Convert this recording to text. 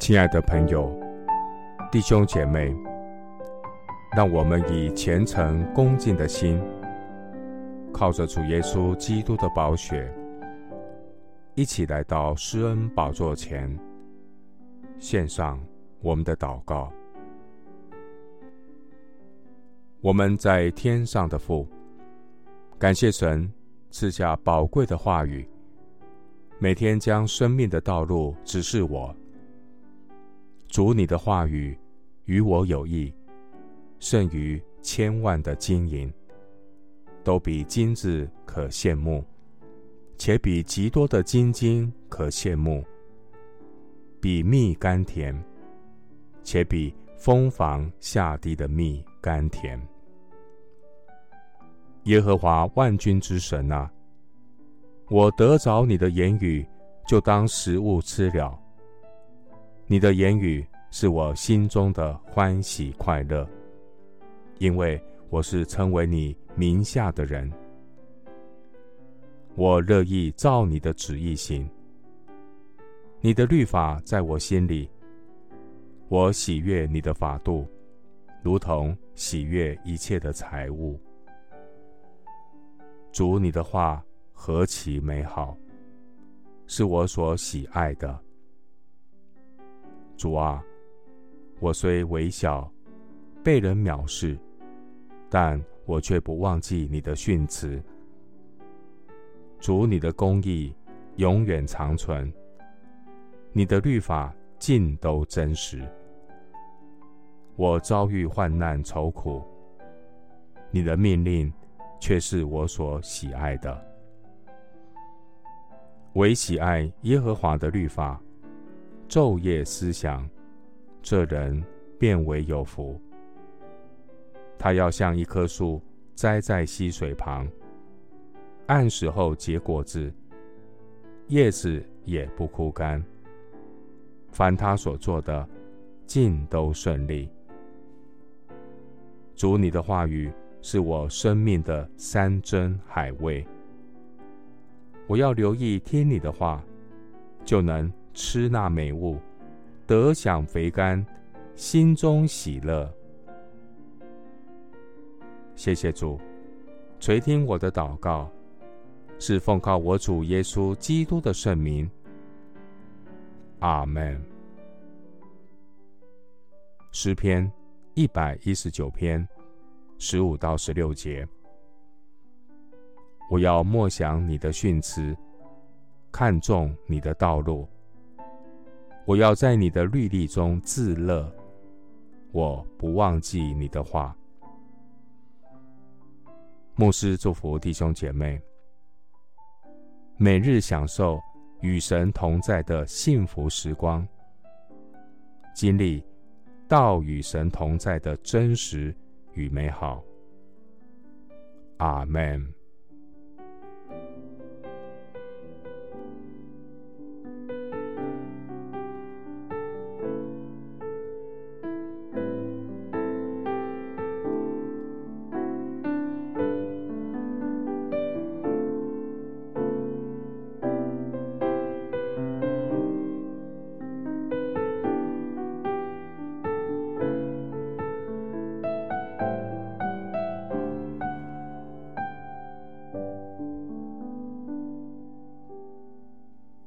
亲爱的朋友、弟兄姐妹，让我们以虔诚恭敬的心，靠着主耶稣基督的宝血，一起来到施恩宝座前，献上我们的祷告。我们在天上的父，感谢神赐下宝贵的话语，每天将生命的道路指示我。主，你的话语与我有益，胜于千万的金银，都比金子可羡慕，且比极多的金金可羡慕，比蜜甘甜，且比蜂房下滴的蜜甘甜。耶和华万军之神啊，我得着你的言语，就当食物吃了。你的言语是我心中的欢喜快乐，因为我是称为你名下的人。我乐意照你的旨意行。你的律法在我心里，我喜悦你的法度，如同喜悦一切的财物。主，你的话何其美好，是我所喜爱的。主啊，我虽微小，被人藐视，但我却不忘记你的训词。主，你的公义永远长存，你的律法尽都真实。我遭遇患难愁苦，你的命令却是我所喜爱的。唯喜爱耶和华的律法。昼夜思想，这人便为有福。他要像一棵树栽在溪水旁，按时候结果子，叶子也不枯干。凡他所做的，尽都顺利。主，你的话语是我生命的山珍海味。我要留意听你的话，就能。吃那美物，得享肥甘，心中喜乐。谢谢主，垂听我的祷告，是奉靠我主耶稣基督的圣名。阿门。诗篇一百一十九篇十五到十六节，我要默想你的训词，看重你的道路。我要在你的律例中自乐，我不忘记你的话。牧师祝福弟兄姐妹，每日享受与神同在的幸福时光，经历道与神同在的真实与美好。阿门。